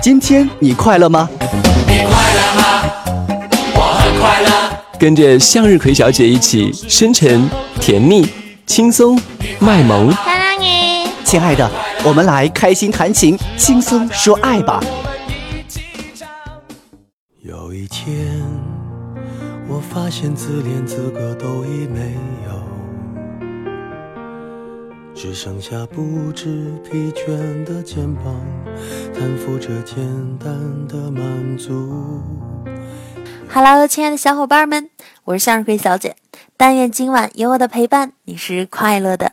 今天你快乐吗？你快乐吗？我很快乐。跟着向日葵小姐一起深沉、甜蜜、轻松、卖萌。亲爱的，我们来开心弹琴，轻松说爱吧。有一天，我发现自恋资格都已没有，只剩下不知疲倦的肩膀，担负着简单的满足。Hello，亲爱的小伙伴们，我是向日葵小姐。但愿今晚有我的陪伴，你是快乐的。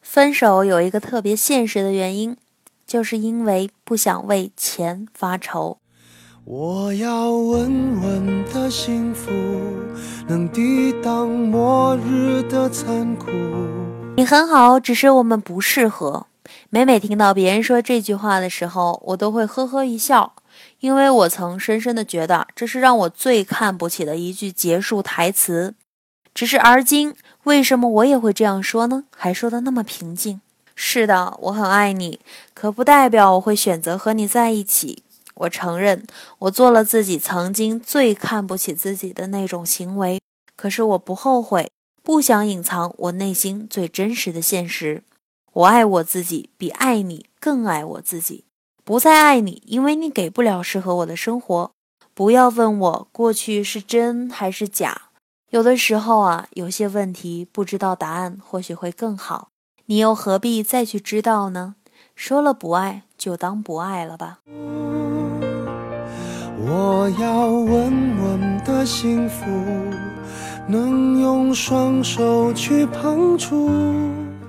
分手有一个特别现实的原因，就是因为不想为钱发愁。我要稳稳的幸福，能抵挡末日的残酷。你很好，只是我们不适合。每每听到别人说这句话的时候，我都会呵呵一笑，因为我曾深深的觉得这是让我最看不起的一句结束台词。只是而今，为什么我也会这样说呢？还说的那么平静。是的，我很爱你，可不代表我会选择和你在一起。我承认，我做了自己曾经最看不起自己的那种行为，可是我不后悔，不想隐藏我内心最真实的现实。我爱我自己，比爱你更爱我自己。不再爱你，因为你给不了适合我的生活。不要问我过去是真还是假。有的时候啊，有些问题不知道答案，或许会更好。你又何必再去知道呢？说了不爱，就当不爱了吧。我要稳稳的幸福，能用双手去碰触。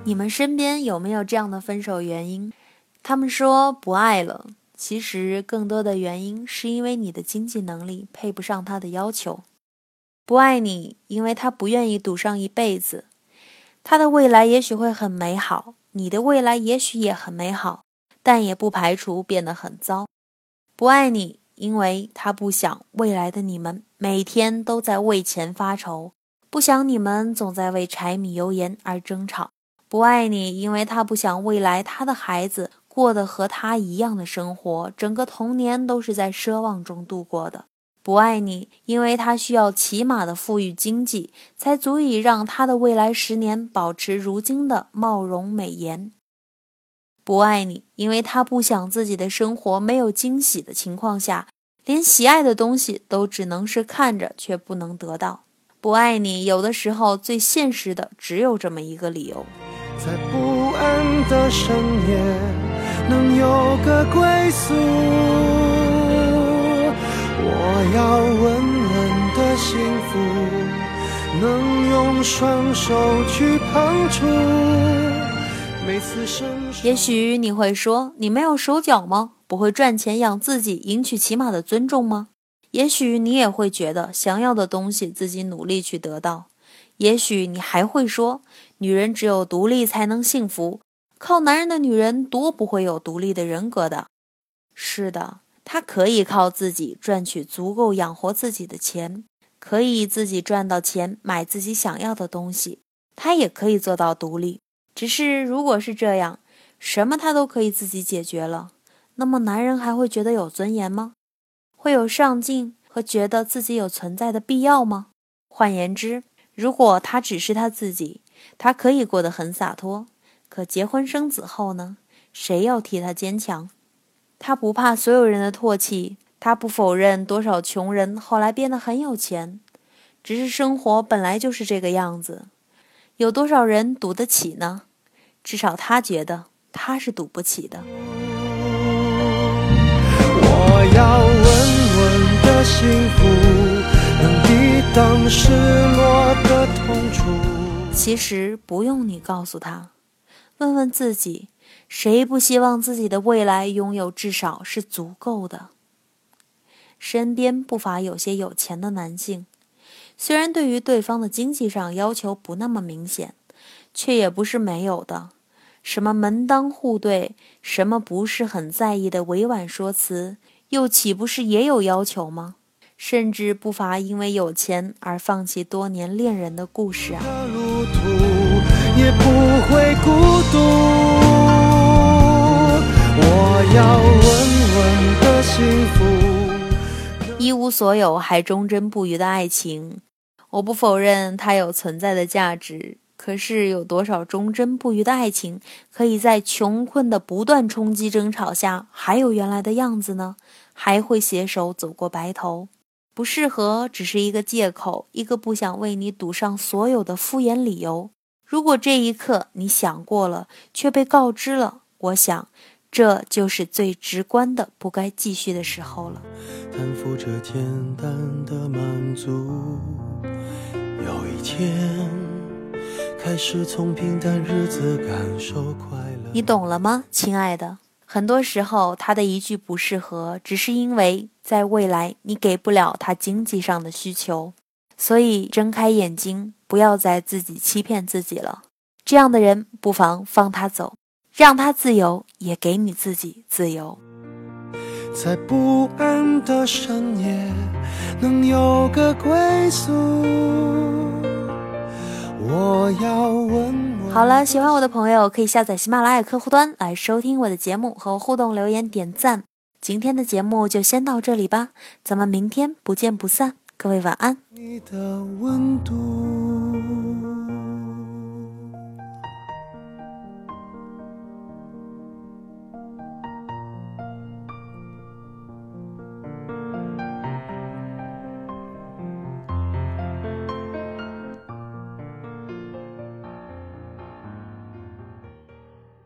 你们身边有没有这样的分手原因？他们说不爱了，其实更多的原因是因为你的经济能力配不上他的要求。不爱你，因为他不愿意赌上一辈子。他的未来也许会很美好，你的未来也许也很美好，但也不排除变得很糟。不爱你，因为他不想未来的你们每天都在为钱发愁，不想你们总在为柴米油盐而争吵。不爱你，因为他不想未来他的孩子过得和他一样的生活，整个童年都是在奢望中度过的。不爱你，因为他需要起码的富裕经济，才足以让他的未来十年保持如今的貌容美颜。不爱你，因为他不想自己的生活没有惊喜的情况下，连喜爱的东西都只能是看着却不能得到。不爱你，有的时候最现实的只有这么一个理由。在不安的深夜，能有个归宿。我要稳稳的幸福，能用双手去碰触。也许你会说，你没有手脚吗？不会赚钱养自己，赢取起码的尊重吗？也许你也会觉得，想要的东西自己努力去得到。也许你还会说，女人只有独立才能幸福，靠男人的女人多不会有独立的人格的。是的，她可以靠自己赚取足够养活自己的钱，可以自己赚到钱买自己想要的东西，她也可以做到独立。只是如果是这样，什么他都可以自己解决了，那么男人还会觉得有尊严吗？会有上进和觉得自己有存在的必要吗？换言之，如果他只是他自己，他可以过得很洒脱。可结婚生子后呢？谁要替他坚强？他不怕所有人的唾弃，他不否认多少穷人后来变得很有钱。只是生活本来就是这个样子，有多少人赌得起呢？至少他觉得他是赌不起的。我要稳稳的幸福，能抵挡失落的痛楚。其实不用你告诉他，问问自己，谁不希望自己的未来拥有至少是足够的？身边不乏有些有钱的男性，虽然对于对方的经济上要求不那么明显，却也不是没有的。什么门当户对，什么不是很在意的委婉说辞，又岂不是也有要求吗？甚至不乏因为有钱而放弃多年恋人的故事啊！的路途也不会孤独。我要稳一无所有还忠贞不渝的爱情。我不否认它有存在的价值，可是有多少忠贞不渝的爱情，可以在穷困的不断冲击争吵下还有原来的样子呢？还会携手走过白头？不适合只是一个借口，一个不想为你赌上所有的敷衍理由。如果这一刻你想过了，却被告知了，我想。这就是最直观的不该继续的时候了。担负着简单的满足，有一天开始从平淡日子感受快乐。你懂了吗，亲爱的？很多时候，他的一句不适合，只是因为在未来你给不了他经济上的需求。所以，睁开眼睛，不要再自己欺骗自己了。这样的人，不妨放他走。让他自由，也给你自己自由。在不安的深夜，能有个归宿。我要问。好了，喜欢我的朋友可以下载喜马拉雅客户端来收听我的节目，和我互动留言点赞。今天的节目就先到这里吧，咱们明天不见不散。各位晚安。你的温度